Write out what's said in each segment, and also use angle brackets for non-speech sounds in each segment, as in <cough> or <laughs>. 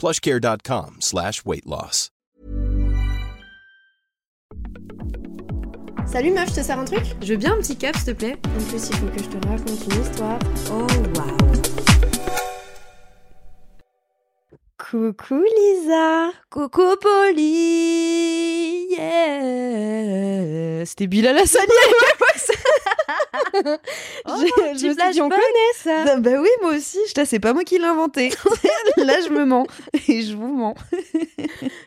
plushcare.com slash weight loss. Salut meuf, je te sers un truc? Je veux bien un petit cap, s'il te plaît. En plus, il faut que je te raconte une histoire. Oh, waouh. Coucou Lisa Coucou Polly yeah. C'était Bilal Hassani <laughs> <laughs> Oh, Je, je me suis dit, on connaît ça. Bah, bah oui, moi aussi. C'est pas moi qui l'ai inventé. <laughs> <laughs> Là, je me mens. Et je vous mens.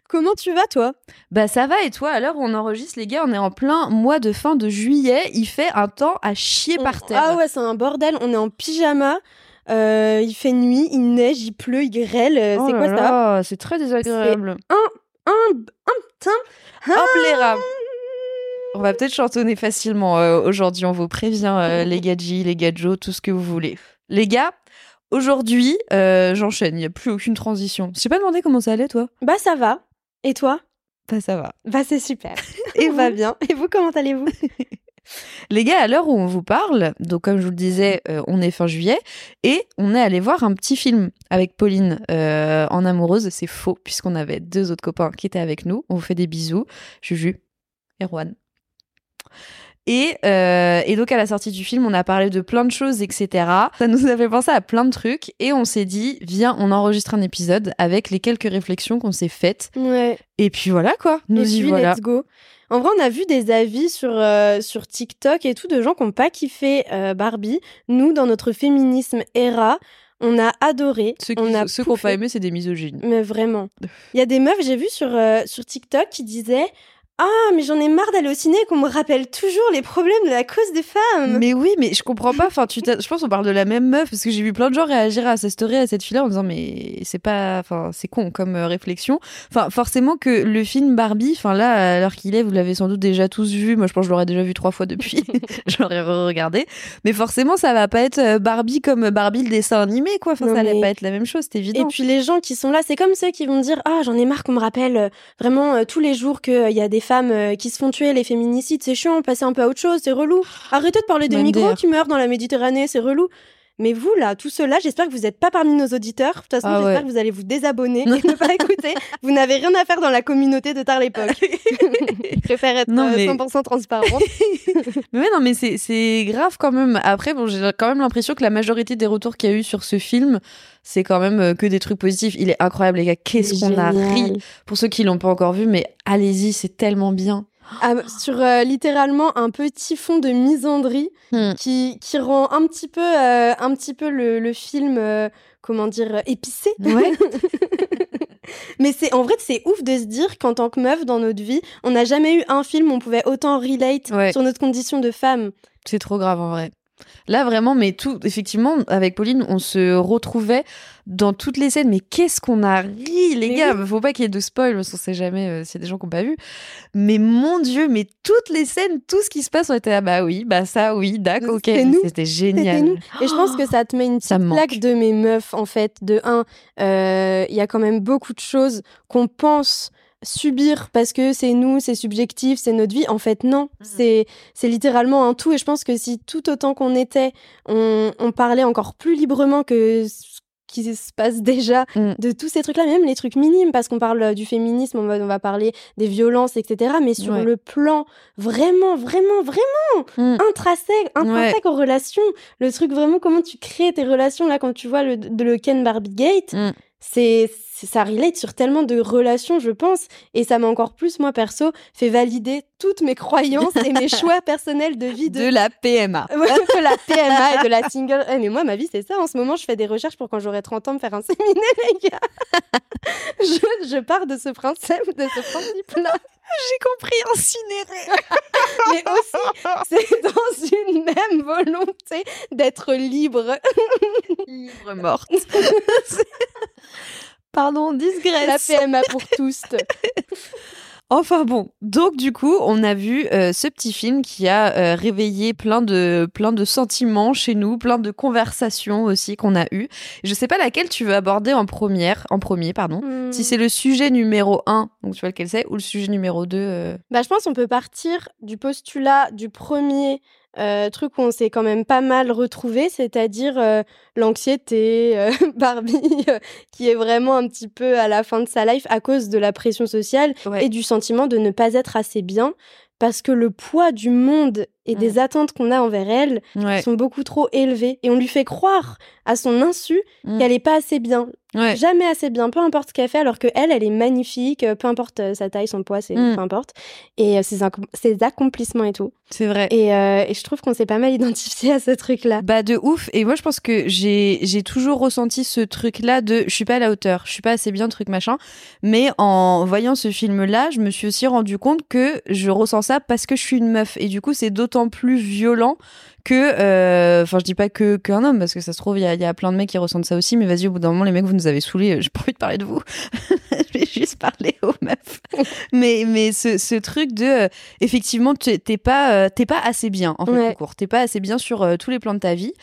Comment tu vas toi? Bah ça va et toi? À l'heure où on enregistre les gars on est en plein mois de fin de juillet. Il fait un temps à chier par terre. Ah ouais, c'est un bordel, on est en pyjama, euh, il fait nuit, il neige, il pleut, il grêle, euh, Oh c'est quoi ça? c'est très désagréable. Un, un, putain. Hop les rats on va peut-être chantonner facilement euh, aujourd'hui on vous prévient euh, les gadgets les gadgets tout ce que vous voulez les gars aujourd'hui euh, j'enchaîne il n'y a plus aucune transition je t'ai pas demandé comment ça allait toi Bah ça va. Et toi? Bah ça va Bah c'est super. Et <laughs> va bien. Et vous, comment allez-vous? <laughs> Les gars, à l'heure où on vous parle, donc comme je vous le disais, euh, on est fin juillet et on est allé voir un petit film avec Pauline euh, en amoureuse. C'est faux puisqu'on avait deux autres copains qui étaient avec nous. On vous fait des bisous, Juju et Juan. Et, euh, et donc à la sortie du film, on a parlé de plein de choses, etc. Ça nous a fait penser à plein de trucs et on s'est dit, viens, on enregistre un épisode avec les quelques réflexions qu'on s'est faites. Ouais. Et puis voilà quoi, nous Et y puis, voilà. let's go. En vrai, on a vu des avis sur, euh, sur TikTok et tout de gens qui n'ont pas kiffé euh, Barbie. Nous, dans notre féminisme era, on a adoré. Ceux qui on a ceux qui n'ont pouffé. pas aimé, c'est des misogynes. Mais vraiment. <laughs> Il y a des meufs, j'ai vu sur, euh, sur TikTok qui disaient Ah, mais j'en ai marre d'aller au ciné qu'on me rappelle toujours les problèmes de la cause des femmes. Mais oui, mais je comprends pas. Enfin, tu je pense qu'on parle de la même meuf parce que j'ai vu plein de gens réagir à cette story, à cette fille-là, en disant mais c'est pas, enfin c'est con comme euh, réflexion. Enfin, forcément que le film Barbie, enfin là, à l'heure qu'il est, vous l'avez sans doute déjà tous vu. Moi, je pense que je l'aurais déjà vu trois fois depuis. <laughs> je l'aurais regardé. Mais forcément, ça va pas être euh, Barbie comme Barbie le dessin animé, quoi. Enfin, Non, ça allait mais- pas être la même chose, c'est évident. Et puis les gens qui sont là, c'est comme ceux qui vont dire Ah, j'en ai marre qu'on me rappelle euh, vraiment tous les jours qu'il y a des femmes euh, qui se font tuer, les féminicides, c'est chiant, passez un peu à autre chose, c'est relou. Arrêtez de parler des Même migrants qui meurent dans la Méditerranée, c'est relou. Mais vous, là, tous ceux-là, j'espère que vous n'êtes pas parmi nos auditeurs. De toute façon, Ah j'espère ouais. que vous allez vous désabonner <laughs> et ne pas écouter. Vous n'avez rien à faire dans la communauté de Tard l'époque. <laughs> Je préfère être Non, euh, mais- 100% transparente. <laughs> Mais non, mais c'est- c'est grave quand même. Après, bon, j'ai quand même l'impression que la majorité des retours qu'il y a eu sur ce film, c'est quand même euh, que des trucs positifs. Il est incroyable, les gars. Qu'est-ce qu'on a ri. Pour ceux qui l'ont pas encore vu, mais allez-y, c'est tellement bien. Ah, sur euh, littéralement un petit fond de misandrie Hmm. qui, qui rend un petit peu, euh, un petit peu le, le film, euh, comment dire, épicé. Ouais. <laughs> Mais c'est en vrai, c'est ouf de se dire qu'en tant que meuf dans notre vie, on n'a jamais eu un film où on pouvait autant relate Ouais. sur notre condition de femme. C'est trop grave en vrai. Là, vraiment, mais tout, effectivement, avec Pauline, on se retrouvait dans toutes les scènes. Mais qu'est-ce qu'on a ri, les Mais gars Faut pas qu'il y ait de spoil, parce qu'on sait jamais euh, s'il y a des gens qui n'ont pas vu. Mais mon Dieu, mais toutes les scènes, tout ce qui se passe, on était là, bah oui, bah ça, oui, d'accord, ok. C'était génial. nous. Et je pense que ça te met une petite plaque de mes meufs, en fait. De un, euh, il y a quand même beaucoup de choses qu'on pense subir parce que c'est nous, c'est subjectif, c'est notre vie. En fait, non. C'est c'est littéralement un tout. Et je pense que si tout autant qu'on était, on, on parlait encore plus librement que ce qui se passe <laughs> déjà Mm. de tous ces trucs-là, même les trucs minimes, parce qu'on parle euh, du féminisme, on va, on va parler des violences, etc. Mais sur Ouais. le plan vraiment, vraiment, vraiment Mm. intrinsèque, intrinsèque aux relations, le truc vraiment comment tu crées tes relations là quand tu vois le, de le Ken Barbie Gate, Mm. C'est ça relate sur tellement de relations, je pense, et ça m'a encore plus moi perso fait valider toutes mes croyances et mes <laughs> choix personnels de vie de, De la PMA. <laughs> De la PMA et de la single. Eh, mais moi, ma vie, c'est ça. En ce moment, je fais des recherches pour quand j'aurai 30 ans me faire un <laughs> séminaire, les gars. je, je pars de ce principe, de ce principe-là. J'ai compris, incinéré. Mais aussi, c'est dans une même volonté d'être libre. Libre morte. Pardon, disgresse. La PMA pour tous. <laughs> Enfin bon, donc du coup, on a vu euh, ce petit film qui a euh, réveillé plein de plein de sentiments chez nous, plein de conversations aussi qu'on a eues. Je sais pas laquelle tu veux aborder en première, en premier, pardon. Hmm. Si c'est le sujet numéro 1, donc tu vois lequel c'est, ou le sujet numéro 2. euh, Bah, je pense qu'on peut partir du postulat du premier euh, truc où on s'est quand même pas mal retrouvé, c'est-à-dire euh, l'anxiété, euh, <laughs> Barbie, euh, qui est vraiment un petit peu à la fin de sa life à cause de la pression sociale Ouais. et du sentiment de ne pas être assez bien, parce que le poids du monde et des attentes qu'on a envers elle Ouais, sont beaucoup trop élevés. Et on lui fait croire à son insu Mm. qu'elle est pas assez bien, ouais. jamais assez bien, peu importe ce qu'elle fait, alors que elle, elle est magnifique, euh, peu importe euh, sa taille, son poids, c'est Mm. peu importe, et euh, ses, ses accomplissements et tout. c'est vrai. Et, euh, et je trouve qu'on s'est pas mal <laughs> identifié à ce truc-là. Bah de ouf et moi je pense que j'ai toujours ressenti ce truc là de je suis pas à la hauteur, je suis pas assez bien truc machin mais en voyant ce film là, je me suis aussi rendu compte que je ressens ça parce que je suis une meuf et du coup c'est d'autant plus violent que euh, enfin je dis pas que qu'un homme parce que ça se trouve il y a, y plein de mecs qui ressentent ça aussi mais vas-y au bout d'un moment les mecs vous nous avez saoulés, j'ai pas envie de parler de vous. <laughs> je vais <laughs> juste parler aux meufs. mais mais ce, ce truc de euh, effectivement t'es pas euh, t'es pas assez bien en fait Ouais. court. t'es pas assez bien sur euh, tous les plans de ta vie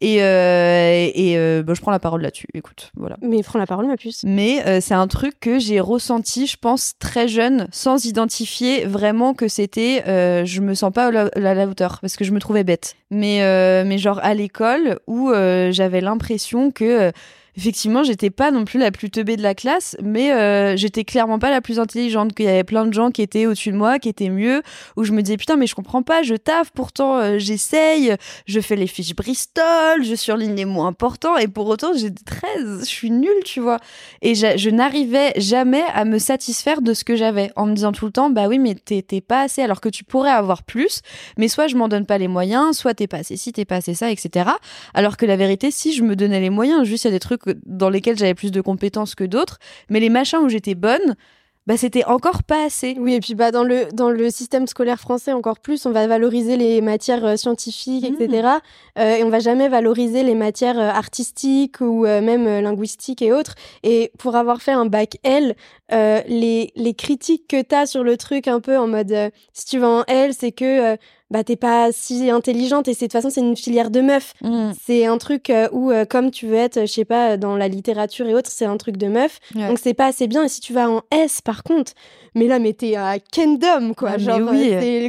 et et bah, je prends la parole là-dessus écoute voilà Mais prends la parole, ma puce. mais c'est un truc que j'ai ressenti je pense très jeune sans identifier vraiment que c'était je me sens pas à la, la hauteur parce que je me trouvais bête mais mais genre à l'école où j'avais l'impression que effectivement, j'étais pas non plus la plus teubée de la classe, mais euh, j'étais clairement pas la plus intelligente. Qu'il y avait plein de gens qui étaient au-dessus de moi, qui étaient mieux, où je me disais putain, mais je comprends pas, je taffe, pourtant euh, j'essaye, je fais les fiches Bristol, je surligne les mots importants, et pour autant j'ai 13, je suis nulle, tu vois. Et je, n'arrivais jamais à me satisfaire de ce que j'avais, en me disant tout le temps, bah oui, mais t'es t'es pas assez, alors que tu pourrais avoir plus, mais soit je m'en donne pas les moyens, soit t'es pas assez ci, t'es pas assez ça, etc. Alors que la vérité, si je me donnais les moyens, juste il y a des trucs dans lesquels j'avais plus de compétences que d'autres, mais les machins où j'étais bonne, bah c'était encore pas assez. Oui, et puis bah, dans, le, dans le système scolaire français, encore plus, on va valoriser les matières euh, scientifiques, etc. Euh, et on va jamais valoriser les matières euh, artistiques ou même linguistiques et autres. Et pour avoir fait un bac L, les, les critiques que tu as sur le truc, un peu en mode si tu vas en L, c'est que bah, t'es pas si intelligente et c'est de toute façon, c'est une filière de meufs. Mm. C'est un truc euh, où, euh, comme tu veux être, je sais pas, dans la littérature et autres, c'est un truc de meuf. Ouais. Donc c'est pas assez bien. Et si tu vas en S, par contre, mais là, mais t'es à Kendom, quoi. Mais genre, oui. euh, le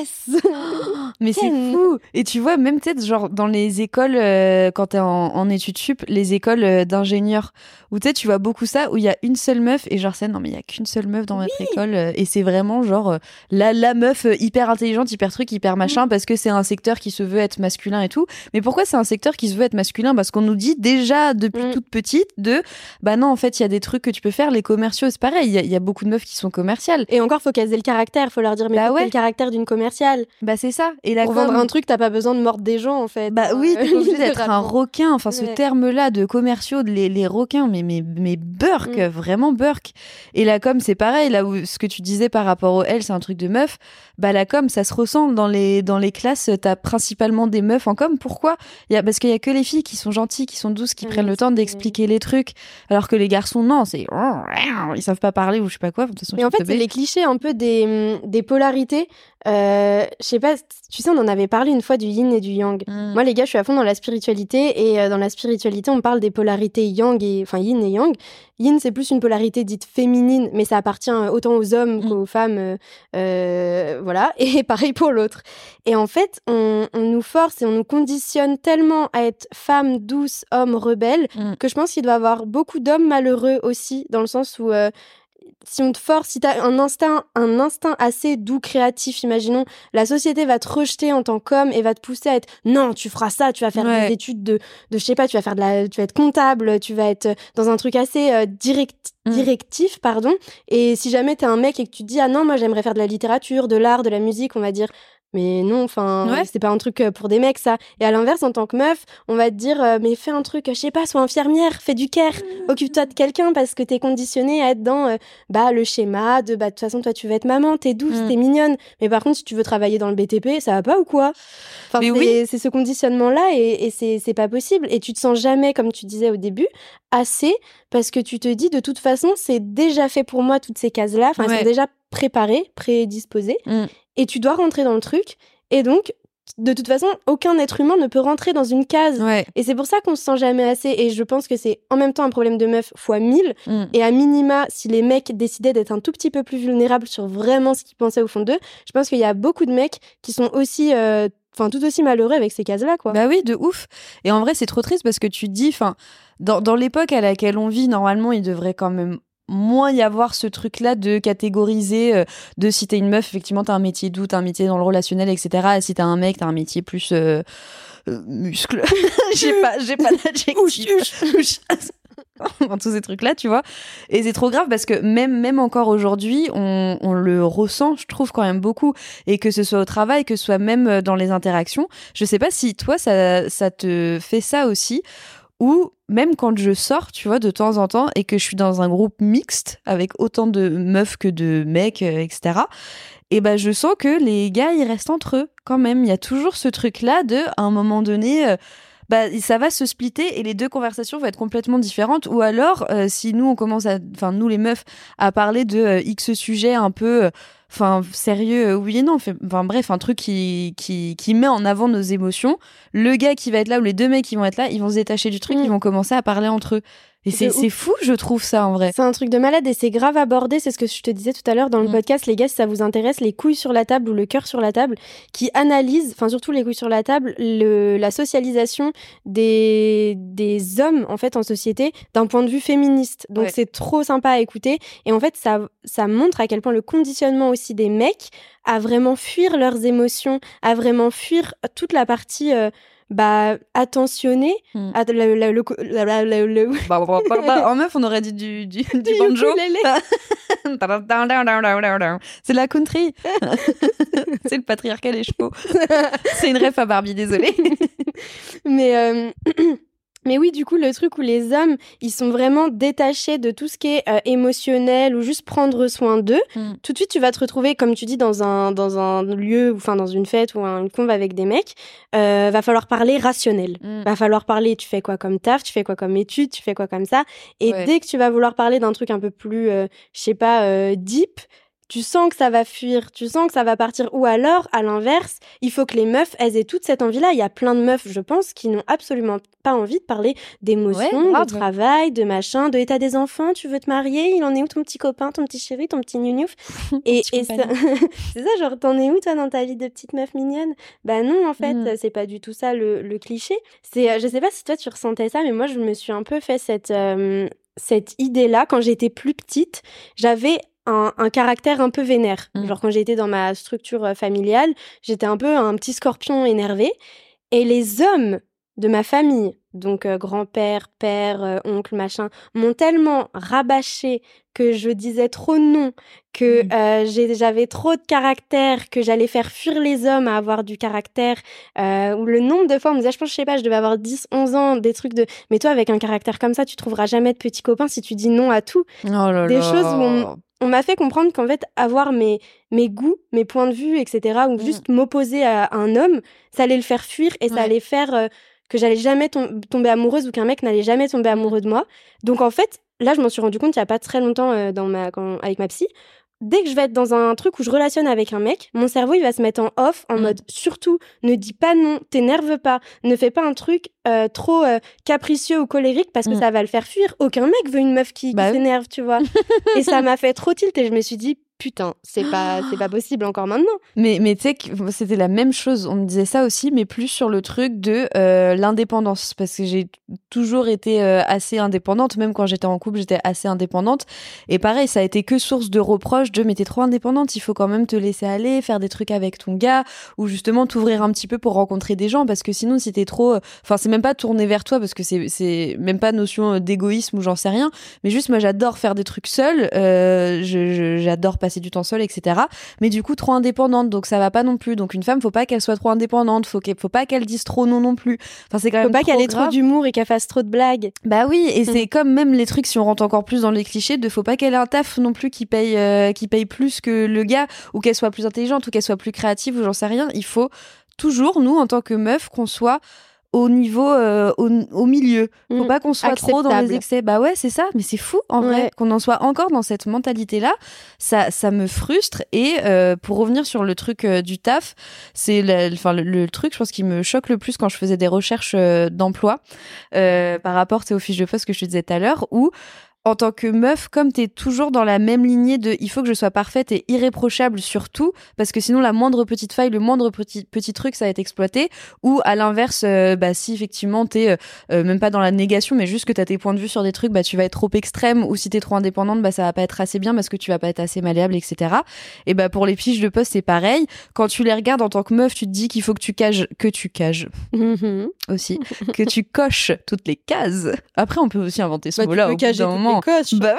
S. <gasps> Mais c'est fou. Et tu vois, même peut-être genre dans les écoles, euh, quand t'es en, en études sup, les écoles euh, d'ingénieurs, où tu vois beaucoup ça, où il y a une seule meuf, et genre c'est non mais il y a qu'une seule meuf dans notre école, euh, et c'est vraiment genre la, la meuf hyper intelligente, hyper truc, hyper machin, parce que c'est un secteur qui se veut être masculin et tout. Mais pourquoi c'est un secteur qui se veut être masculin? Parce qu'on nous dit déjà depuis Mm. toute petite de, bah non, en fait, il y a des trucs que tu peux faire, les commerciaux, c'est pareil, il y, a- il y a beaucoup de meufs qui sont commerciales. Et encore, faut qu'elles aient le caractère. Faut leur dire, mais Bah ouais. le caractère d'une commercial. Bah c'est ça. Et la Pour com- vendre un truc, t'as pas besoin de mordre des gens en fait. Bah oui, <laughs> t'es obligé d'être un requin. Enfin, ce Ouais. terme-là de commerciaux, de les, les requins, mais, mais, mais burk, Mm. vraiment burk. Et la com, c'est pareil. Là où ce que tu disais par rapport au L, c'est un truc de meuf. Bah la com, ça se ressemble dans les, dans les classes. T'as principalement des meufs en com. Pourquoi? Y a, Parce qu'il y a que les filles qui sont gentilles, qui sont douces, qui prennent le temps d'expliquer les trucs. Alors que les garçons, non, c'est. Ils savent pas parler ou je sais pas quoi. De toute façon, Mais en fait, c'est les clichés un peu des, hum, des polarités. Euh, je sais pas, tu sais, on en avait parlé une fois du yin et du yang. Mm. Moi, les gars, je suis à fond dans la spiritualité et euh, dans la spiritualité, on parle des polarités yang et enfin yin et yang. Yin, c'est plus une polarité dite féminine, mais ça appartient autant aux hommes Mm. qu'aux femmes, euh, euh, voilà. <laughs> Et pareil pour l'autre. Et en fait, on, on nous force et on nous conditionne tellement à être femme douce, homme rebelle, Mm. que je pense qu'il doit y avoir beaucoup d'hommes malheureux aussi, dans le sens où euh, si on te force, si tu as un instinct, un instinct assez doux, créatif, imaginons, la société va te rejeter en tant qu'homme et va te pousser à être non, tu feras ça, tu vas faire Ouais. des études de, de je sais pas, tu vas faire de la, tu vas être comptable, tu vas être dans un truc assez euh, direct, Mm. directif, pardon. Et si jamais t'es un mec et que tu te dis ah non, moi j'aimerais faire de la littérature, de l'art, de la musique, on va dire mais non, enfin, Ouais. c'est pas un truc euh, pour des mecs, ça. Et à l'inverse, en tant que meuf, on va te dire, euh, mais fais un truc, je sais pas, sois infirmière, fais du care, <laughs> occupe-toi de quelqu'un parce que t'es conditionnée à être dans, euh, bah, le schéma de, bah, de toute façon, toi, tu veux être maman, t'es douce, Mm. t'es mignonne. Mais par contre, si tu veux travailler dans le BTP, ça va pas ou quoi? Enfin, c'est oui. ce conditionnement-là et, et c'est c'est pas possible. Et tu te sens jamais, comme tu disais au début, assez parce que tu te dis, de toute façon, c'est déjà fait pour moi, toutes ces cases-là. Enfin, elles sont déjà préparées, prédisposées. Mm. Et tu dois rentrer dans le truc. Et donc, de toute façon, aucun être humain ne peut rentrer dans une case. Ouais. Et c'est pour ça qu'on se sent jamais assez. Et je pense que c'est en même temps un problème de meuf fois 1000. Mm. Et à minima, si les mecs décidaient d'être un tout petit peu plus vulnérables sur vraiment ce qu'ils pensaient au fond d'eux, je pense qu'il y a beaucoup de mecs qui sont aussi, euh, enfin, tout aussi malheureux avec ces cases-là, quoi. Bah oui, de ouf. Et en vrai, c'est trop triste parce que tu dis, enfin, dans, dans l'époque à laquelle on vit, normalement, il devrait quand même moins y avoir ce truc-là de catégoriser, euh, de si t'es une meuf, effectivement, t'as un métier doux, t'as un métier dans le relationnel, etc. Et si t'as un mec, t'as un métier plus euh, euh, muscle. <laughs> j'ai pas, j'ai pas d'adjectif. <laughs> Enfin, tous ces trucs-là, tu vois. Et c'est trop grave parce que même, même encore aujourd'hui, on, on le ressent, je trouve, quand même beaucoup. Et que ce soit au travail, que ce soit même dans les interactions. Je sais pas si toi, ça, ça te fait ça aussi. Ou même quand je sors, tu vois, de temps en temps, et que je suis dans un groupe mixte avec autant de meufs que de mecs, euh, etc. Et ben, je sens que les gars, ils restent entre eux quand même. Il y a toujours ce truc-là de, à un moment donné, euh, bah, ça va se splitter et les deux conversations vont être complètement différentes. Ou alors, euh, si nous, on commence à, enfin, nous les meufs, à parler de euh, X sujet un peu, euh, enfin, sérieux, euh, oui et non, enfin, bref, un truc qui, qui, qui met en avant nos émotions, le gars qui va être là ou les deux mecs qui vont être là, ils vont se détacher du truc, Mm. ils vont commencer à parler entre eux. Et c'est fou, je trouve ça en vrai. C'est un truc de malade et c'est grave abordé. C'est ce que je te disais tout à l'heure dans le Mm. podcast. Les gars, si ça vous intéresse, les couilles sur la table ou le cœur sur la table, qui analysent, enfin surtout les couilles sur la table, le, la socialisation des, des hommes en fait en société d'un point de vue féministe. Donc Ouais. c'est trop sympa à écouter. Et en fait, ça, ça montre à quel point le conditionnement aussi des mecs à vraiment fuir leurs émotions, à vraiment fuir toute la partie euh, bah, Mm. à- le- le- le- le- Bah, bah, bah, en meuf, on aurait dit du, du, <laughs> du banjo. <laughs> C'est la country. <laughs> c'est le patriarcat des chevaux. c'est une ref à Barbie, désolée. Mais, euh, <clears throat> mais oui, du coup, le truc où les hommes, ils sont vraiment détachés de tout ce qui est euh, émotionnel ou juste prendre soin d'eux, Mm. tout de suite, tu vas te retrouver, comme tu dis, dans un, dans un lieu, ou enfin dans une fête ou un- conve avec des mecs, euh, va falloir parler rationnel. Mm. Va falloir parler, tu fais quoi comme taf, tu fais quoi comme étude, tu fais quoi comme ça. Et Ouais. dès que tu vas vouloir parler d'un truc un peu plus, euh, je sais pas, euh, deep, tu sens que ça va fuir, tu sens que ça va partir. Ou alors, à l'inverse, il faut que les meufs, elles aient toute cette envie-là. Il y a plein de meufs, je pense, qui n'ont absolument pas envie de parler d'émotions, Ouais, de travail, de machin, de état des enfants. Tu veux te marier? Il en est où ton petit copain, ton petit chéri, ton petit gnougnouf <laughs> Et, et <laughs> c'est ça, genre, t'en es où toi dans ta vie de petite meuf mignonne? Bah non, en fait, Mm. c'est pas du tout ça le, le cliché. C'est, euh, je sais pas si toi tu ressentais ça, mais moi je me suis un peu fait cette, euh, cette idée-là quand j'étais plus petite. J'avais un, un caractère un peu vénère. Mm. Genre quand j'étais dans ma structure euh, familiale, j'étais un peu un petit scorpion énervé. Et les hommes de ma famille, donc euh, grand-père, père, euh, oncle, machin, m'ont tellement rabâché que je disais trop non, que Mm. euh, j'ai- j'avais trop de caractère, que j'allais faire fuir les hommes à avoir du caractère, ou le nombre de fois on me disait, je pense, je sais pas, je devais avoir 10, 11 ans, des trucs de, mais toi avec un caractère comme ça, tu trouveras jamais de petits copains si tu dis non à tout. Oh là Des là. choses où on- On m'a fait comprendre qu'en fait, avoir mes, mes goûts, mes points de vue, etc., ou Mm. juste m'opposer à un homme, ça allait le faire fuir et ça Ouais. allait faire euh, que j'allais jamais tom- tomber amoureuse ou qu'un mec n'allait jamais tomber amoureux de moi. Donc en fait, là, je m'en suis rendu compte il y a pas très longtemps euh, dans ma, quand- avec ma psy. Dès que je vais être dans un truc où je relationne avec un mec, mon cerveau il va se mettre en off, en Mm. mode surtout ne dis pas non, t'énerve pas, ne fais pas un truc euh, trop euh, capricieux ou colérique parce que Mm. ça va le faire fuir. Aucun mec veut une meuf qui, qui Bah oui. s'énerve, tu vois. <laughs> et ça m'a fait trop tilt et je me suis dit putain, c'est pas c'est pas <gasps> possible encore maintenant. Mais, mais tu sais que c'était la même chose. On me disait ça aussi, mais plus sur le truc de euh, l'indépendance. Parce que j'ai toujours été euh, assez indépendante. Même quand j'étais en couple, j'étais assez indépendante. Et pareil, ça a été que source de reproches de mais t'es trop indépendante, il faut quand même te laisser aller, faire des trucs avec ton gars, ou justement t'ouvrir un petit peu pour rencontrer des gens. Parce que sinon, si t'es trop. euh, Enfin, c'est même pas tourner vers toi, parce que c'est c'est même pas notion d'égoïsme ou j'en sais rien. Mais juste, moi, j'adore faire des trucs seule. Euh, je- je- j'adore passer du temps seul, etc mais du coup trop indépendante donc ça va pas non plus. Donc une femme faut pas qu'elle soit trop indépendante faut qu'elle faut pas qu'elle dise trop non non plus. Enfin c'est quand Faut même pas trop qu'elle ait trop d'humour et qu'elle fasse trop de blagues. bah oui et c'est comme même les trucs si on rentre encore plus dans les clichés de faut pas qu'elle ait un taf non plus qui paye euh, qui paye plus que le gars ou qu'elle soit plus intelligente ou qu'elle soit plus créative ou j'en sais rien. Il faut toujours nous en tant que meuf qu'on soit au niveau au, au, milieu. Faut Mm. pas qu'on soit trop dans les excès. Bah ouais c'est ça mais c'est fou en vrai qu'on en soit encore dans cette mentalité là ça ça me frustre et euh, pour revenir sur le truc euh, du taf c'est le, enfin le, le truc je pense qui me choque le plus quand je faisais des recherches euh, d'emploi euh, par rapport aux fiches de poste que je te disais tout à l'heure où en tant que meuf, comme t'es toujours dans la même lignée de il faut que je sois parfaite et irréprochable sur tout, parce que sinon la moindre petite faille, le moindre petit, petit truc, ça va être exploité. Ou à l'inverse, euh, bah, si effectivement t'es euh, euh, même pas dans la négation, mais juste que t'as tes points de vue sur des trucs, bah tu vas être trop extrême. Ou si t'es trop indépendante, bah ça va pas être assez bien parce que tu vas pas être assez malléable, etc. Et bah pour les fiches de poste, c'est pareil. Quand tu les regardes en tant que meuf, tu te dis qu'il faut que tu cages, que tu cages Mhm. aussi, que tu coches toutes les cases. Après, on peut aussi inventer ce Bah, tu mot-là au bout d'un moment. Bah...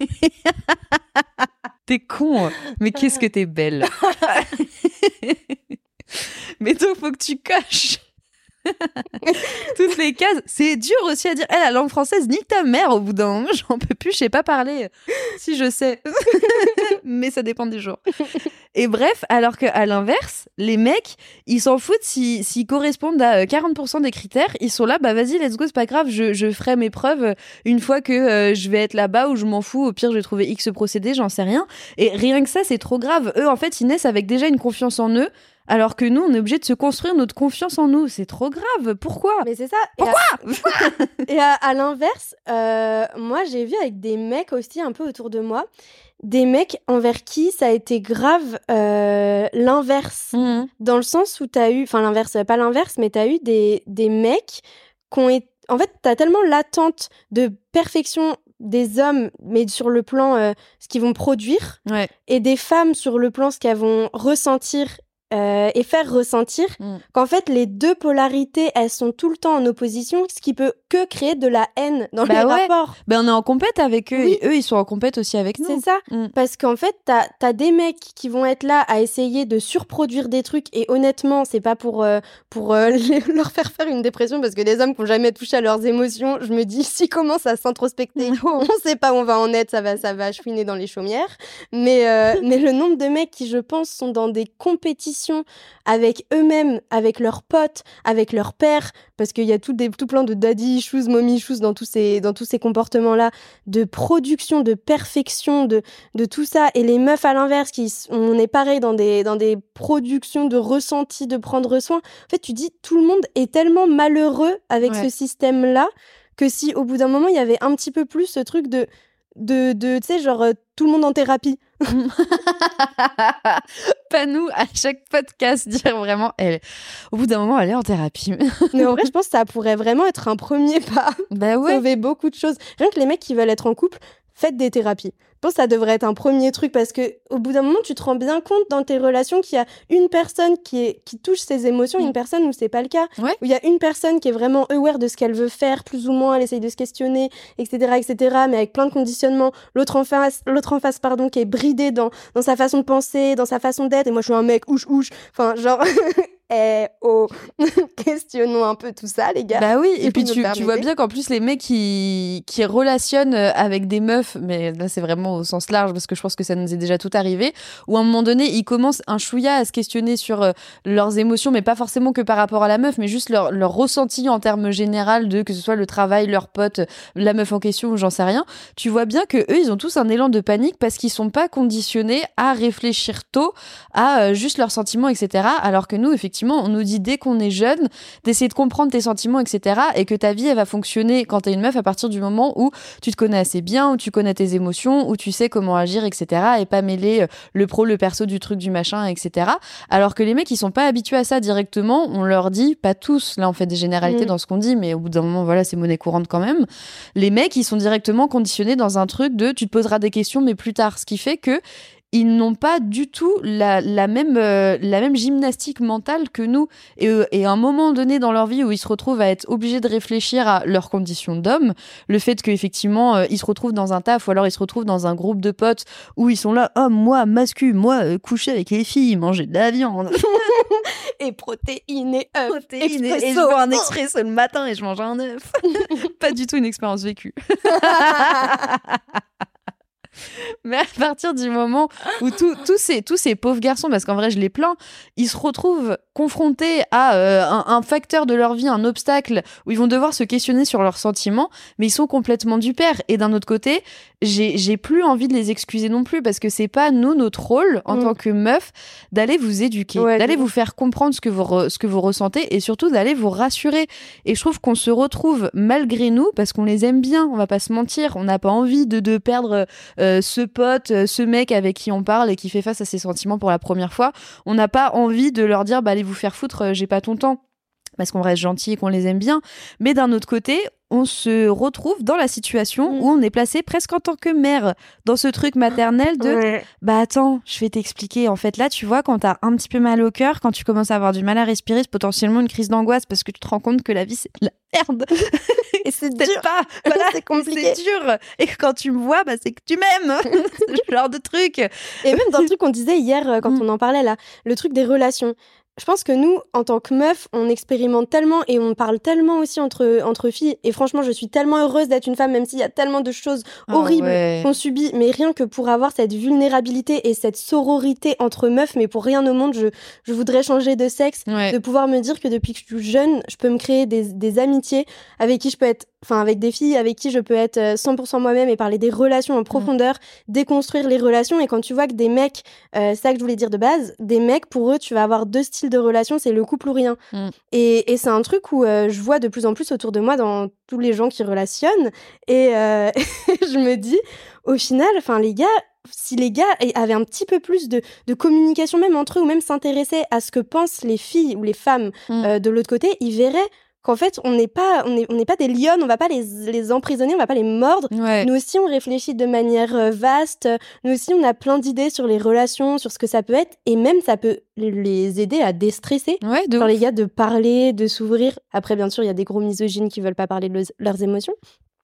<laughs> t'es con, mais qu'est-ce que t'es belle. <laughs> <laughs> mais donc, faut que tu coches. <laughs> Toutes les cases, c'est dur aussi à dire. Eh, la langue française, nique ta mère au bout d'un moment, <laughs> j'en peux plus, je sais pas parler. Si je sais, <laughs> mais ça dépend des jours. Et bref, alors que à l'inverse, les mecs, ils s'en foutent si- s'ils correspondent à euh, 40% des critères, ils sont là, bah vas-y, let's go, c'est pas grave, je, je ferai mes preuves euh, une fois que euh, je vais être là-bas ou je m'en fous, au pire je vais trouver X procédé, j'en sais rien. Et rien que ça, c'est trop grave. Eux, en fait, ils naissent avec déjà une confiance en eux, alors que nous, on est obligé de se construire notre confiance en nous. C'est trop grave. Pourquoi? Mais c'est ça. Pourquoi? <laughs> Et à, à l'inverse, euh, moi j'ai vu avec des mecs aussi un peu autour de moi, des mecs envers qui ça a été grave euh, l'inverse. Mhm. Dans le sens où t'as eu, enfin l'inverse, pas l'inverse, mais t'as eu des, des mecs qui ont été. En fait, t'as tellement l'attente de perfection des hommes, mais sur le plan euh, ce qu'ils vont produire, Ouais. et des femmes sur le plan ce qu'elles vont ressentir euh, et faire ressentir, Mm. qu'en fait les deux polarités, elles sont tout le temps en opposition, ce qui peut que créer de la haine dans Bah les ouais. rapports. Ben, on est en compète avec eux Oui. et eux, ils sont en compète aussi avec nous. C'est ça. Mm. Parce qu'en fait, t'as as des mecs qui vont être là à essayer de surproduire des trucs et honnêtement, c'est pas pour, euh, pour euh, <laughs> les- leur faire faire une dépression parce que des hommes qui ont jamais touché à leurs émotions, je me dis, <laughs> s'ils commencent à s'introspecter, <laughs> on sait pas où on va en être, ça va, ça va chouiner dans les chaumières. Mais, mais le nombre de mecs qui, je pense, sont dans des compétitions avec eux-mêmes, avec leurs potes, avec leur père, parce qu'il y a tout, des, tout plein de daddy issues, mommy issues dans tous ces, dans tous ces comportements-là, de production, de perfection, de, de tout ça. Et les meufs à l'inverse, qui on est pareil dans des, dans des productions de ressenti, de prendre soin. En fait, tu dis, tout le monde est tellement malheureux avec Ouais. ce système-là que si au bout d'un moment, il y avait un petit peu plus ce truc de, de, de tu sais, genre, euh, tout le monde en thérapie. <laughs> pas nous, à chaque podcast, dire vraiment, elle, au bout d'un moment, elle est en thérapie. Mais en vrai, je <laughs> pense que ça pourrait vraiment être un premier pas. bah ouais. Sauver beaucoup de choses. Rien que les mecs qui veulent être en couple, faites des thérapies. Je pense que ça devrait être un premier truc parce que au bout d'un moment, tu te rends bien compte dans tes relations qu'il y a une personne qui, est, qui touche ses émotions, une personne où c'est pas le cas. Ouais. Où il y a une personne qui est vraiment aware de ce qu'elle veut faire, plus ou moins, elle essaye de se questionner, etc., etc., mais avec plein de conditionnements. L'autre en face, l'autre en face, pardon, qui est bridé dans, dans sa façon de penser, dans sa façon d'être. Et moi, je suis un mec ouche ouche. Enfin, genre, <laughs> eh, oh, <laughs> questionnons un peu tout ça, les gars. Bah oui, et puis tu, tu vois bien qu'en plus les mecs qui, qui relationnent euh, avec des meufs, mais là c'est vraiment au sens large parce que je pense que ça nous est déjà tout arrivé, où à un moment donné ils commencent un chouïa à se questionner sur euh, leurs émotions, mais pas forcément que par rapport à la meuf, mais juste leur, leur ressenti en termes général de que ce soit le travail, leur pote, la meuf en question ou j'en sais rien. Tu vois bien que eux ils ont tous un élan de panique parce qu'ils sont pas conditionnés à réfléchir tôt à euh, juste leurs sentiments, etc. Alors que nous effectivement on nous dit dès qu'on est jeune d'essayer de comprendre tes sentiments, etc. Et que ta vie, elle va fonctionner quand t'es une meuf à partir du moment où tu te connais assez bien, où tu connais tes émotions, où tu sais comment agir, etc. Et pas mêler euh, le pro, le perso du truc, du machin, etc. Alors que les mecs, ils sont pas habitués à ça directement. On leur dit, pas tous, là on fait des généralités Mm. dans ce qu'on dit, mais au bout d'un moment, voilà, c'est monnaie courante quand même. Les mecs, ils sont directement conditionnés dans un truc de tu te poseras des questions, mais plus tard. Ce qui fait que ils n'ont pas du tout la, la même, euh, la même gymnastique mentale que nous. Et, euh, et à un moment donné dans leur vie où ils se retrouvent à être obligés de réfléchir à leurs conditions d'homme, le fait qu'effectivement euh, ils se retrouvent dans un taf ou alors ils se retrouvent dans un groupe de potes où ils sont là, oh moi, mascu, moi, euh, coucher avec les filles, manger de la viande, <laughs> Et protéines et œufs. protéines, et, et je bois un expresso le matin et je mange un œuf. <laughs> pas du tout une expérience vécue. <laughs> <laughs> Mais à partir du moment où tous, ces, tous ces pauvres garçons, parce qu'en vrai je les plains, ils se retrouvent confrontés à euh, un, un facteur de leur vie, un obstacle, où ils vont devoir se questionner sur leurs sentiments, mais ils sont complètement du père. Et d'un autre côté, j'ai plus envie de les excuser non plus, parce que c'est pas nous notre rôle en Mm. tant que meuf d'aller vous éduquer, Ouais, d'aller vous faire comprendre ce que vous, re- ce que vous ressentez, et surtout d'aller vous rassurer. Et je trouve qu'on se retrouve malgré nous, parce qu'on les aime bien, on va pas se mentir, on n'a pas envie de, de perdre euh, ce pote, euh, ce mec avec qui on parle et qui fait face à ses sentiments pour la première fois. On n'a pas envie de leur dire, bah allez vous faire foutre, euh, j'ai pas ton temps. Parce qu'on reste gentil et qu'on les aime bien. Mais d'un autre côté, on se retrouve dans la situation Mm. où on est placé presque en tant que mère dans ce truc maternel de Ouais. bah attends, je vais t'expliquer. En fait, là, tu vois, quand t'as un petit peu mal au cœur, quand tu commences à avoir du mal à respirer, c'est potentiellement une crise d'angoisse parce que tu te rends compte que la vie, c'est de la merde. <laughs> Et c'est Peut-être dur. pas. <laughs> Voilà, C'est compliqué. C'est dur. Et quand tu me vois, bah, c'est que tu m'aimes. <laughs> ce genre de truc. Et même dans le truc qu'on disait hier euh, quand Mm. on en parlait là, le truc des relations. Je pense que nous, en tant que meufs, on expérimente tellement et on parle tellement aussi entre, entre filles. Et franchement, je suis tellement heureuse d'être une femme, même s'il y a tellement de choses horribles Ah ouais. qu'on subit. Mais rien que pour avoir cette vulnérabilité et cette sororité entre meufs, mais pour rien au monde, je, je voudrais changer de sexe. Ouais. De pouvoir me dire que depuis que je suis jeune, je peux me créer des, des amitiés avec qui je peux être, enfin avec des filles avec qui je peux être euh, 100% moi-même et parler des relations en profondeur, déconstruire les relations. Et quand tu vois que des mecs, euh, c'est ça que je voulais dire de base, des mecs pour eux, tu vas avoir deux styles de relations, c'est le couple ou rien. Mm. Et, et c'est un truc où euh, je vois de plus en plus autour de moi dans tous les gens qui relationnent. Et euh, <laughs> je me dis, au final, enfin les gars, si les gars avaient un petit peu plus de, de communication même entre eux ou même s'intéressaient à ce que pensent les filles ou les femmes Mm. euh, de l'autre côté, ils verraient qu'en fait on n'est pas on n'est on pas des lionnes, on va pas les, les emprisonner, on va pas les mordre. Ouais. Nous aussi on réfléchit de manière euh, vaste, nous aussi on a plein d'idées sur les relations, sur ce que ça peut être et même ça peut les aider à déstresser. Ouais, de les gars de parler, de s'ouvrir. Après bien sûr, il y a des gros misogynes qui veulent pas parler de le- leurs émotions.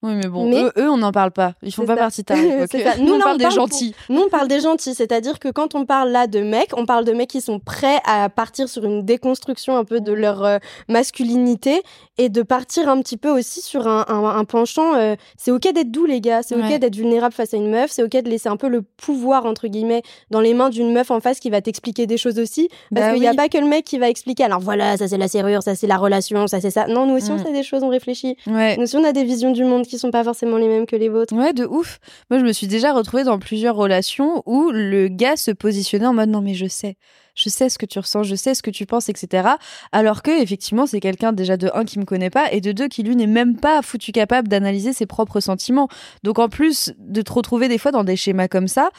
Oui, mais bon, Mais- eux, eux, on n'en parle pas. Ils font pas ça. partie de ta <laughs> ça. Nous, Nous, on parle des gentils. Nous, on parle des gentils, c'est-à-dire que quand on parle là de mecs, on parle de mecs qui sont prêts à partir sur une déconstruction un peu de leur euh, masculinité et de partir un petit peu aussi sur un, un- un penchant. euh, c'est ok d'être doux, les gars. C'est ok Ouais. d'être vulnérable face à une meuf. C'est ok de laisser un peu le pouvoir entre guillemets dans les mains d'une meuf en face qui va t'expliquer des choses aussi. Parce Bah qu'il n'y a pas que le mec qui va expliquer. Alors voilà, ça c'est la serrure, ça c'est la relation, ça c'est ça. Non, nous aussi on Mm. sait des choses, on réfléchit. Ouais. Nous aussi on a des visions du monde qui sont pas forcément les mêmes que les vôtres. Ouais, de ouf. Moi, je me suis déjà retrouvée dans plusieurs relations où le gars se positionnait en mode non, mais je sais. Je sais ce que tu ressens, je sais ce que tu penses, etc. Alors que, effectivement, c'est quelqu'un déjà de un qui me connaît pas et de deux qui lui n'est même pas foutu capable d'analyser ses propres sentiments. Donc, en plus de te retrouver des fois dans des schémas comme ça,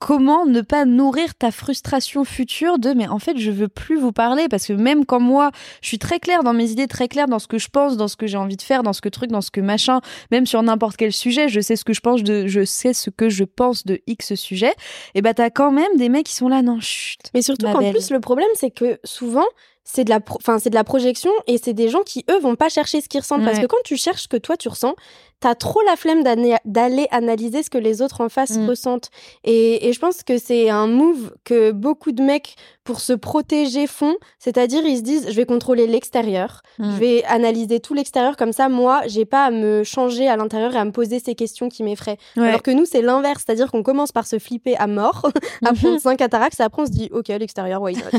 comment ne pas nourrir ta frustration future de mais en fait je veux plus vous parler parce que même comme moi je suis très claire dans mes idées très claire dans ce que je pense dans ce que j'ai envie de faire dans ce que truc dans ce que machin même sur n'importe quel sujet je sais ce que je pense de je sais ce que je pense de X sujet et bah t'as quand même des mecs qui sont là non chut Mais surtout qu'en plus, le problème, c'est que souvent, c'est de la, enfin, c'est de la projection et c'est des gens qui, eux, vont pas chercher ce qu'ils ressentent. Parce que quand tu cherches ce que toi, tu ressens, t'as trop la flemme d'aller analyser ce que les autres en face Mm. ressentent. Et, et je pense que c'est un move que beaucoup de mecs, pour se protéger, font. C'est-à-dire, ils se disent, je vais contrôler l'extérieur. Je vais analyser tout l'extérieur. Comme ça, moi, j'ai pas à me changer à l'intérieur et à me poser ces questions qui m'effraient. Ouais. Alors que nous, c'est l'inverse. C'est-à-dire qu'on commence par se flipper à mort, à prendre 5 cataractes, et après on se dit, ok, l'extérieur, why not?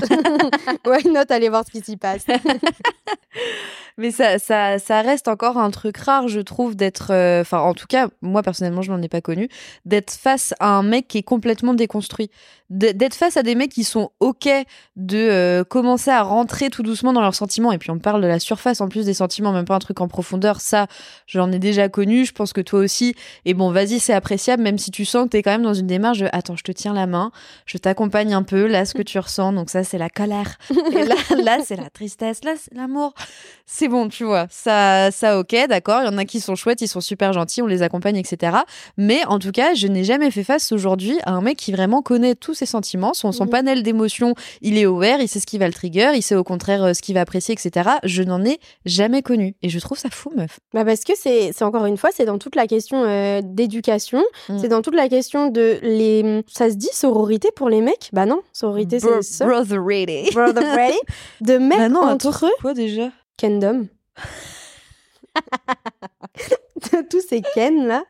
<laughs> Why not aller voir ce qui s'y passe? <laughs> Mais ça, ça, ça reste encore un truc rare, je trouve, d'être. euh, Enfin, en tout cas, moi personnellement, je n'en ai pas connu. D'être face à un mec qui est complètement déconstruit. D'être face à des mecs qui sont OK de euh, commencer à rentrer tout doucement dans leurs sentiments. Et puis, on parle de la surface en plus des sentiments, même pas un truc en profondeur. Ça, j'en ai déjà connu. Je pense que toi aussi. Et bon, vas-y, c'est appréciable, même si tu sens que t'es quand même dans une démarche de Attends, je te tiens la main, je t'accompagne un peu. Là, ce que tu ressens, donc ça, c'est la colère. <laughs> Et là, là c'est la tristesse. Là, c'est l'amour c'est bon, tu vois. Ça, ça, ok, d'accord. Il y en a qui sont chouettes, ils sont super gentils, on les accompagne, etc. Mais en tout cas, je n'ai jamais fait face aujourd'hui à un mec qui vraiment connaît tous ses sentiments, son, son Mhm. panel d'émotions, il est aware, il sait ce qui va le trigger, il sait au contraire euh, ce qu'il va apprécier, etc. Je n'en ai jamais connu. Et je trouve ça fou, meuf. bah Parce que c'est encore une fois, c'est dans toute la question euh, d'éducation, Mm. c'est dans toute la question de les. Ça se dit sororité pour les mecs? Bah non, sororité Bro- c'est ça. brotherity. Brotherhood. De mecs Bah non, entre eux. quoi déjà? Kendom. <laughs> <laughs> tous ces Ken là,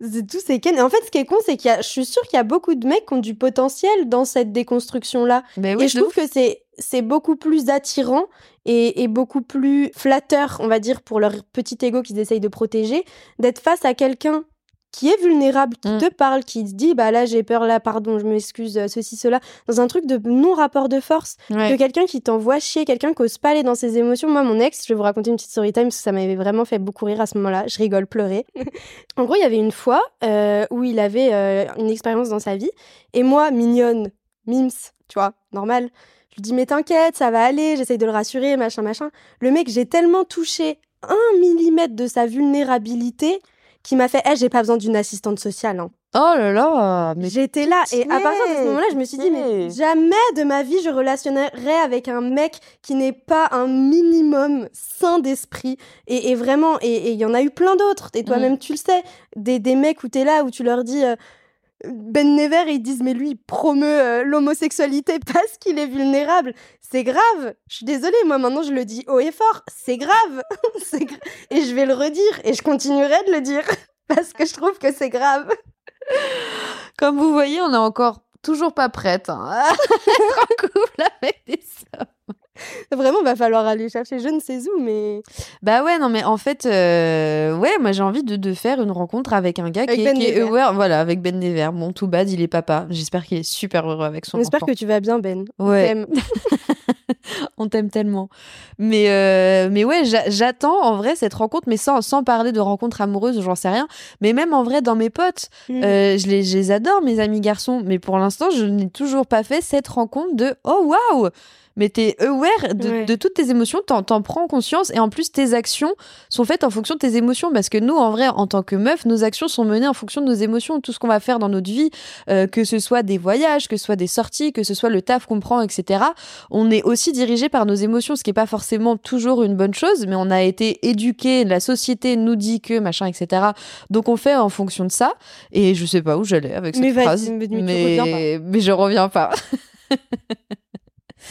tous ces Ken. Et en fait, ce qui est con, c'est qu'il y a, je suis sûre qu'il y a beaucoup de mecs qui ont du potentiel dans cette déconstruction là. Mais et oui, je de trouve que c'est c'est beaucoup plus attirant et, et beaucoup plus flatteur, on va dire, pour leur petit ego qu'ils essayent de protéger, d'être face à quelqu'un qui est vulnérable, qui Mm. te parle, qui se dit bah là j'ai peur, là pardon, je m'excuse, euh, ceci cela, dans un truc de non rapport de force Ouais. que quelqu'un qui t'envoie chier, quelqu'un qui ose pas aller dans ses émotions. Moi, mon ex, je vais vous raconter une petite story time parce que ça m'avait vraiment fait beaucoup rire à ce moment-là. Je rigole, pleurer. <laughs> en gros, il y avait une fois euh, où il avait euh, une expérience dans sa vie et moi, mignonne, mims, tu vois, normal. Je lui dis mais t'inquiète, ça va aller. J'essaye de le rassurer, machin, machin. Le mec, j'ai tellement touché un millimètre de sa vulnérabilité qui m'a fait, eh, j'ai pas besoin d'une assistante sociale. hein. Oh là là, mais J'étais là et à partir de ce moment-là, je me suis dit mais jamais de ma vie je relationnerai avec un mec qui n'est pas un minimum sain d'esprit et, et vraiment et il y en a eu plein d'autres et toi-même tu le sais des, des mecs où t'es là où tu leur dis euh, Ben Never ils disent mais lui il promeut euh, l'homosexualité <laughs> parce qu'il est vulnérable. C'est grave. Je suis désolée moi maintenant je le dis haut et fort. C'est grave. <laughs> Et je vais le redire et je continuerai de le dire <laughs> parce que je trouve que c'est grave. Comme vous voyez, on est encore toujours pas prête hein, à être en couple avec des hommes. <laughs> Vraiment, va falloir aller chercher je ne sais où, mais. Bah ouais, non mais en fait, euh, ouais, moi j'ai envie de, de faire une rencontre avec un gars Avec qui, est- Ben qui est aware, voilà, avec Ben Never. Bon, tout bad, il est papa. J'espère qu'il est super heureux avec son On espère enfant. que tu vas bien, Ben. On Ouais. t'aime. <laughs> On t'aime tellement. Mais, euh, mais ouais, j'a- j'attends en vrai cette rencontre, mais sans, sans parler de rencontre amoureuse, j'en sais rien. Mais même en vrai, dans mes potes, Mm. euh, je, les, je les adore, mes amis garçons. Mais pour l'instant, je n'ai toujours pas fait cette rencontre de oh waouh! Mais t'es aware de, Ouais. de toutes tes émotions, t'en, t'en prends conscience et en plus tes actions sont faites en fonction de tes émotions. Parce que nous en vrai en tant que meufs nos actions sont menées en fonction de nos émotions. Tout ce qu'on va faire dans notre vie euh, que ce soit des voyages que ce soit des sorties que ce soit le taf qu'on prend etc on est aussi dirigé par nos émotions ce qui est pas forcément toujours une bonne chose mais on a été éduqué la société nous dit que machin etc donc on fait en fonction de ça et je sais pas où j'allais avec cette Mais phrase mais tu mais mais je reviens pas <laughs>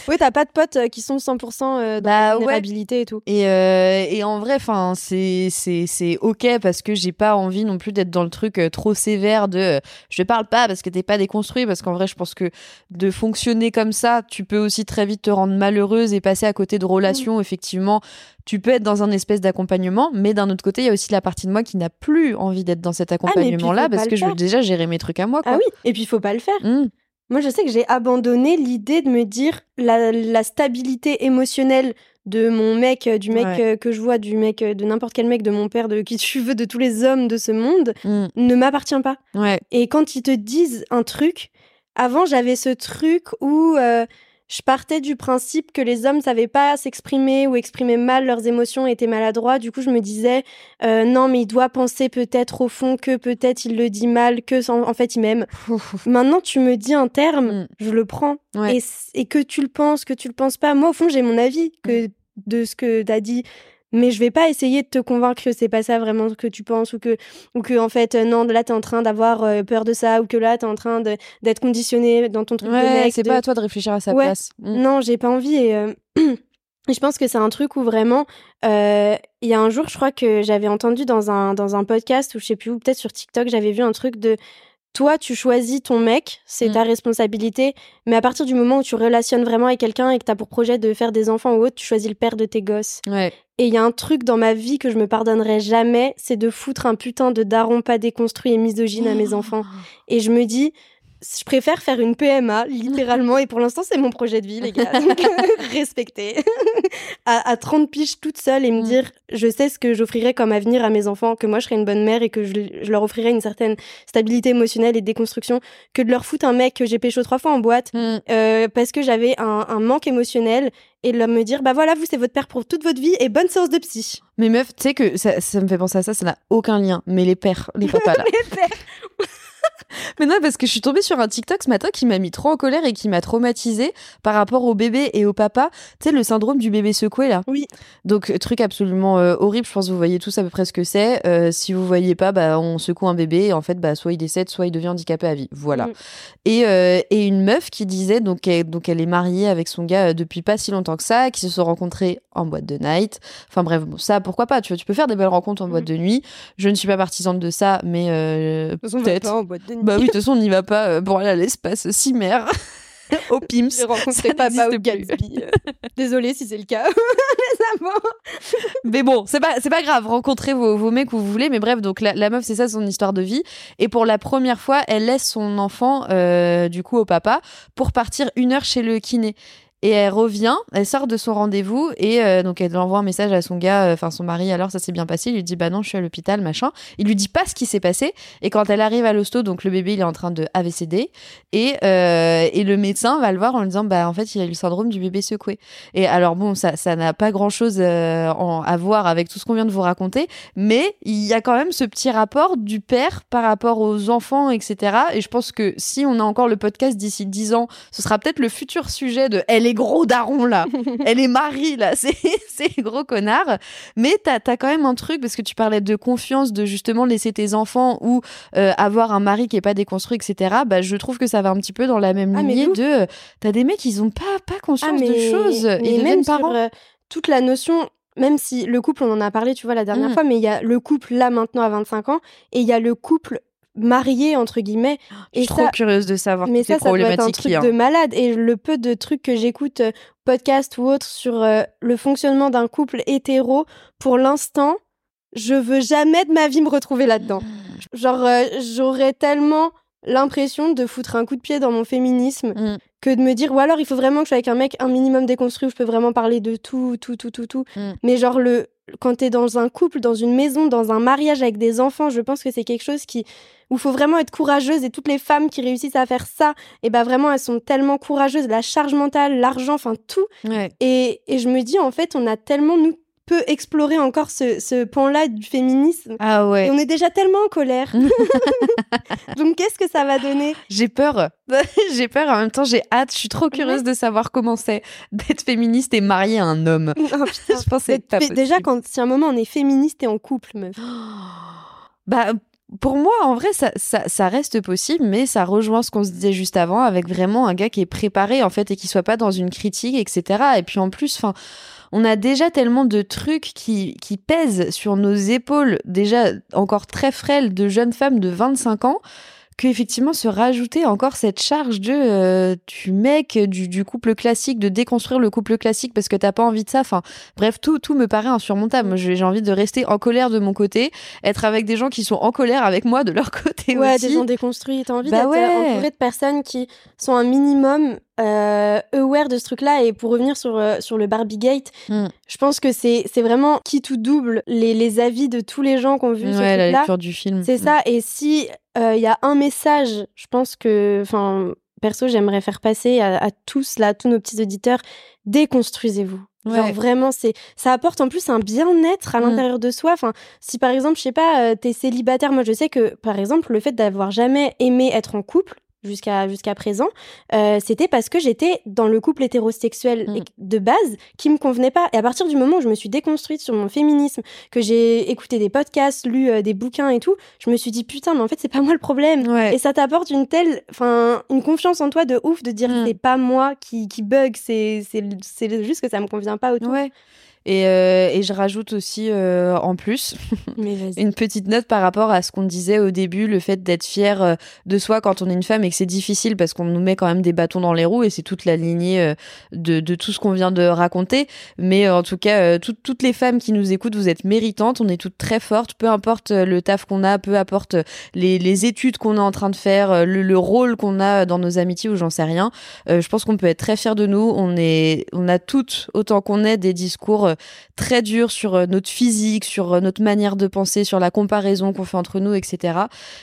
Oui, t'as pas de potes euh, qui sont 100% euh, dans Bah la ouais. vulnérabilité et tout. Et, euh, et en vrai, enfin, c'est c'est c'est ok parce que j'ai pas envie non plus d'être dans le truc trop sévère de je te parle pas parce que t'es pas déconstruit parce qu'en vrai, je pense que de fonctionner comme ça, tu peux aussi très vite te rendre malheureuse et passer à côté de relations. Effectivement, tu peux être dans un espèce d'accompagnement, mais d'un autre côté, il y a aussi la partie de moi qui n'a plus envie d'être dans cet Ah, accompagnement-là parce que je veux déjà gérer mes trucs à moi. Quoi. Ah oui, et puis il faut pas le faire. Mmh. Moi, je sais que j'ai abandonné l'idée de me dire la, la stabilité émotionnelle de mon mec, euh, du mec Ouais. euh, que je vois, du mec, euh, de n'importe quel mec, de mon père, de qui tu veux, de tous les hommes de ce monde, Mmh. ne m'appartient pas. Ouais. Et quand ils te disent un truc, avant, j'avais ce truc où euh, je partais du principe que les hommes savaient pas s'exprimer ou exprimer mal leurs émotions, étaient maladroits. Du coup, je me disais, euh, non, mais il doit penser peut-être au fond que peut-être il le dit mal, que en fait il m'aime. <laughs> Maintenant, tu me dis un terme, Mm. je le prends. Ouais. Et, et que tu le penses, que tu le penses pas. Moi, au fond, j'ai mon avis que de ce que t'as dit. Mais je vais pas essayer de te convaincre que c'est pas ça vraiment que tu penses ou que, ou que en fait, euh, non, là, t'es en train d'avoir euh, peur de ça ou que là, t'es en train d'être conditionné dans ton truc Ouais, c'est de- pas à toi de réfléchir à sa Ouais. place. Mm. non, j'ai pas envie. Et, euh, <clears throat> je pense que c'est un truc où vraiment, euh, il y a un jour, je crois que j'avais entendu dans un, dans un podcast ou je sais plus où, peut-être sur TikTok, j'avais vu un truc de toi, tu choisis ton mec, c'est Mm. ta responsabilité, mais à partir du moment où tu relationnes vraiment avec quelqu'un et que t'as pour projet de faire des enfants ou autre, tu choisis le père de tes gosses. Ouais. Et il y a un truc dans ma vie que je me pardonnerai jamais, c'est de foutre un putain de daron pas déconstruit et misogyne à mes <gasps> enfants. Et je me dis, je préfère faire une PMA, littéralement, et pour l'instant, c'est mon projet de vie, les gars. Donc, <laughs> <laughs> respecter. à, à 30 piges toute seule et me Mm. dire, je sais ce que j'offrirai comme avenir à mes enfants, que moi, je serai une bonne mère et que je, je leur offrirai une certaine stabilité émotionnelle et déconstruction, que de leur foutre un mec que j'ai pécho trois fois en boîte, Mm. euh, parce que j'avais un, un manque émotionnel, et de leur me dire, bah voilà, vous, c'est votre père pour toute votre vie, et bonne séance de psy. Mais meuf, tu sais que ça, ça me fait penser à ça, ça n'a aucun lien. Mais les pères, les papas là. <laughs> Les pères. <laughs> Mais non, parce que je suis tombée sur un TikTok ce matin qui m'a mis trop en colère et qui m'a traumatisée par rapport au bébé et au papa. Tu sais, le syndrome du bébé secoué là. Oui. Donc, euh, truc absolument euh, horrible. Je pense que vous voyez tous à peu près ce que c'est. Euh, si vous voyez pas, bah, on secoue un bébé et en fait, bah, soit il décède, soit il devient handicapé à vie. Voilà. Mm. Et, euh, et une meuf qui disait, donc elle, donc elle est mariée avec son gars depuis pas si longtemps que ça, qui se sont rencontrés en boîte de night. Enfin bref, bon, ça, pourquoi pas Tu vois, tu peux faire des belles rencontres en Mm. boîte de nuit. Je ne suis pas partisane de ça, mais peut-être. en boîte Bah oui, de toute façon, on n'y va pas euh, pour aller à l'espace cimer. <laughs> Au Pims. J'ai rencontré papa au. Gatsby. <laughs> Désolée si c'est le cas. <laughs> Les amants. Mais bon, c'est pas, c'est pas grave, rencontrez vos, vos mecs où vous voulez. Mais bref, donc la, la meuf, c'est ça son histoire de vie. Et pour la première fois, elle laisse son enfant, euh, du coup, au papa, pour partir une heure chez le kiné. Et elle revient, elle sort de son rendez-vous et euh, donc elle envoie un message à son gars, euh, enfin son mari. Alors ça s'est bien passé. Il lui dit bah non, je suis à l'hôpital, machin. Il lui dit pas ce qui s'est passé. Et quand elle arrive à l'hosto, donc le bébé il est en train de AVCD et euh, et le médecin va le voir en lui disant bah en fait il a eu le syndrome du bébé secoué. Et alors bon, ça ça n'a pas grand chose à voir avec tout ce qu'on vient de vous raconter, mais il y a quand même ce petit rapport du père par rapport aux enfants, etc. Et je pense que si on a encore le podcast d'ici 10 ans, ce sera peut-être le futur sujet de elle est gros daron là, <laughs> elle est Marie là, <laughs> c'est c'est gros connard. Mais t'as as quand même un truc parce que tu parlais de confiance, de justement laisser tes enfants ou euh, avoir un mari qui est pas déconstruit, etc. Bah je trouve que ça va un petit peu dans la même Ah, lignée de euh, t'as des mecs ils ont pas pas conscience de choses, mais deviennent même parents. sur euh, toute la notion, même si le couple, on en a parlé, tu vois, la dernière Mm. fois, mais il y a le couple là maintenant à 25 ans et il y a le couple marié entre guillemets. Je suis et trop ça, curieuse de savoir mais ça, ça doit être un truc a. de malade. Et le peu de trucs que j'écoute, euh, podcast ou autre, sur euh, le fonctionnement d'un couple hétéro, pour l'instant, je veux jamais de ma vie me retrouver là-dedans. Genre, euh, j'aurais tellement l'impression de foutre un coup de pied dans mon féminisme Mm. que de me dire, ou alors il faut vraiment que je sois avec un mec un minimum déconstruit où je peux vraiment parler de tout, tout, tout, tout, tout. Mm. Mais genre, le, quand t'es dans un couple, dans une maison, dans un mariage avec des enfants, je pense que c'est quelque chose qui, où il faut vraiment être courageuse et toutes les femmes qui réussissent à faire ça, et ben vraiment elles sont tellement courageuses, la charge mentale, l'argent, enfin tout. Ouais. Et, et je me dis, en fait, on a tellement, nous, peu exploré encore ce, ce pan-là du féminisme. Ah Et ouais. on est déjà tellement en colère. <laughs> <laughs> Donc qu'est-ce que ça va donner? J'ai peur. <laughs> j'ai peur. En même temps, j'ai hâte. Je suis trop curieuse de savoir comment c'est d'être féministe et mariée à un homme. Putain. Je D'être pas Déjà, quand si à un moment on est féministe et en couple, meuf. <gasps> Bah, pour moi, en vrai, ça, ça, ça reste possible, mais ça rejoint ce qu'on se disait juste avant, avec vraiment un gars qui est préparé, en fait, et qui soit pas dans une critique, etc. Et puis en plus, enfin, on a déjà tellement de trucs qui, qui pèsent sur nos épaules, déjà encore très frêles, de jeunes femmes de 25 ans, qu'effectivement se rajouter encore cette charge de euh, du mec du, du couple classique de déconstruire le couple classique parce que t'as pas envie de ça enfin bref tout tout me paraît insurmontable j'ai envie de rester en colère de mon côté être avec des gens qui sont en colère avec moi de leur <laughs> côté Ouais, aussi des gens déconstruits. T'as envie Bah d'être euh, ouais. entouré de personnes qui sont un minimum euh, aware de ce truc-là. Et pour revenir sur, euh, sur le Barbiegate, Mm. je pense que c'est c'est vraiment qui tout double les, les avis de tous les gens qui ont vu ce ouais la lecture du film C'est ça. Et si il y a un message, je pense que, enfin, perso, j'aimerais faire passer à, à tous, là, à tous nos petits auditeurs, déconstruisez-vous. Genre vraiment, c'est ça apporte en plus un bien-être à Mm. l'intérieur de soi. Enfin, si par exemple, je sais pas, euh, t'es célibataire, moi je sais que par exemple, le fait d'avoir jamais aimé être en couple jusqu'à jusqu'à présent, euh, c'était parce que j'étais dans le couple hétérosexuel Mm. de base qui me convenait pas. Et à partir du moment où je me suis déconstruite sur mon féminisme, que j'ai écouté des podcasts, lu euh, des bouquins et tout, je me suis dit putain, mais en fait c'est pas moi le problème. Ouais. Et ça t'apporte une telle, enfin, une confiance en toi de ouf de dire Mm. c'est pas moi qui, qui bug, c'est c'est juste que ça me convient pas autour. Ouais. Et, euh, et je rajoute aussi euh, en plus <laughs> une petite note par rapport à ce qu'on disait au début, le fait d'être fier euh, de soi quand on est une femme et que c'est difficile parce qu'on nous met quand même des bâtons dans les roues et c'est toute la lignée euh, de, de tout ce qu'on vient de raconter. Mais euh, en tout cas, tout- toutes les femmes qui nous écoutent, vous êtes méritantes, on est toutes très fortes, peu importe le taf qu'on a, peu importe les, les études qu'on est en train de faire, le, le rôle qu'on a dans nos amitiés ou j'en sais rien. Euh, je pense qu'on peut être très fiers de nous. On est, on a toutes autant qu'on est des discours très durs sur euh, notre physique, sur euh, notre manière de penser, sur la comparaison qu'on fait entre nous, etc.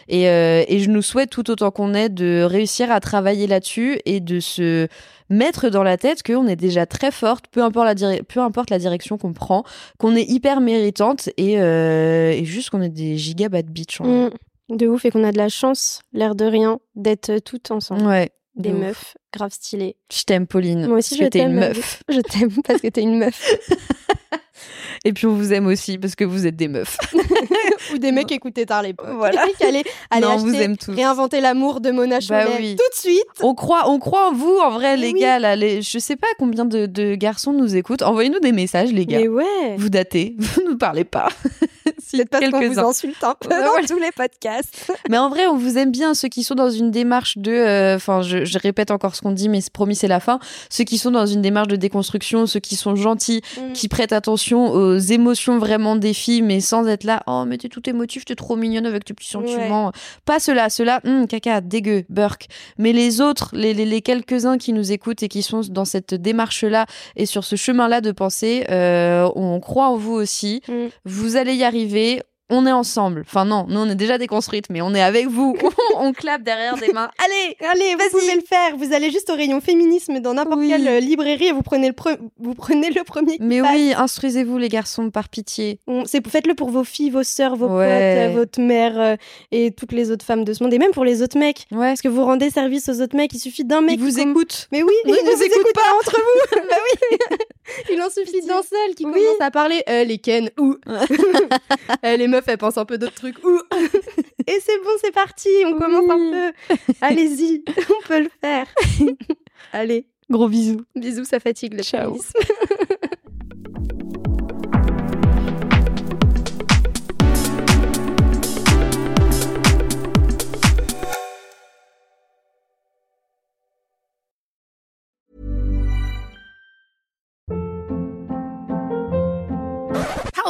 Et, euh, et je nous souhaite tout autant qu'on est de réussir à travailler là-dessus et de se mettre dans la tête qu'on est déjà très forte, peu importe la, dire- peu importe la direction qu'on prend, qu'on est hyper méritante et, euh, et juste qu'on est des giga bad bitch. Mm. De ouf et qu'on a de la chance, l'air de rien, d'être toutes ensemble. Ouais. Des de meufs grave stylées. Je t'aime, Pauline. Moi aussi, je t'es une t'aime, meuf. <laughs> Je t'aime parce que t'es une meuf. <laughs> Et puis on vous aime aussi parce que vous êtes des meufs. <laughs> Ou des mecs écoutaient tard l'époque. <laughs> Voilà. <laughs> allaient, allaient Non, on vous acheter, aime tous. réinventer l'amour de Mona Bah Cholet oui. tout de suite. On croit, on croit en vous, en vrai, Mais les oui. gars. Là, les... Je sais pas combien de, de garçons nous écoutent. Envoyez-nous des messages, les gars. Mais ouais. Vous datez, vous nous parlez pas. Peut-être parce qu'on vous insulte un peu Ouais, dans tous les podcasts. Mais en vrai, on vous aime bien, ceux qui sont dans une démarche de... euh, Enfin, je, je répète encore ce qu'on dit, mais promis, c'est la fin. Ceux qui sont dans une démarche de déconstruction, ceux qui sont gentils, Mm. qui prêtent attention aux émotions vraiment des filles, mais sans être là, oh, mais t'es tout émotif, t'es trop mignonne avec tes petits sentiments. Pas ceux-là, ceux-là, hum, caca, dégueu, burk. Mais les autres, les, les, les quelques-uns qui nous écoutent et qui sont dans cette démarche-là et sur ce chemin-là de pensée, euh, on croit en vous aussi. Mm. Vous allez y arriver. On est ensemble. Enfin non, nous on est déjà déconstruites, mais on est avec vous. <laughs> on clappe derrière des mains. Allez, Allez, vous pouvez le faire. Vous allez juste au rayon féminisme dans n'importe Oui. quelle euh, librairie et vous prenez le, pre- vous prenez le premier. qui Mais passe. oui, instruisez-vous les garçons, par pitié. On- c'est- Faites-le pour vos filles, vos sœurs, vos Ouais. potes, euh, votre mère euh, et toutes les autres femmes de ce monde. Et même pour les autres mecs. Ouais. Parce que vous rendez service aux autres mecs. Il suffit d'un mec Ils vous écoutent. Mais oui, ils ne nous écoutent pas entre vous. <laughs> bah oui. <laughs> <laughs> Il en suffit d'un seul qui Oui. commence à parler. Euh, les Ken, ou. <laughs> Euh, les meufs, elles pensent un peu d'autres trucs, ou. <laughs> Et c'est bon, c'est parti. On commence un peu. Allez-y, on peut le faire. Allez, Gros bisous. bisous, ça fatigue le Ciao.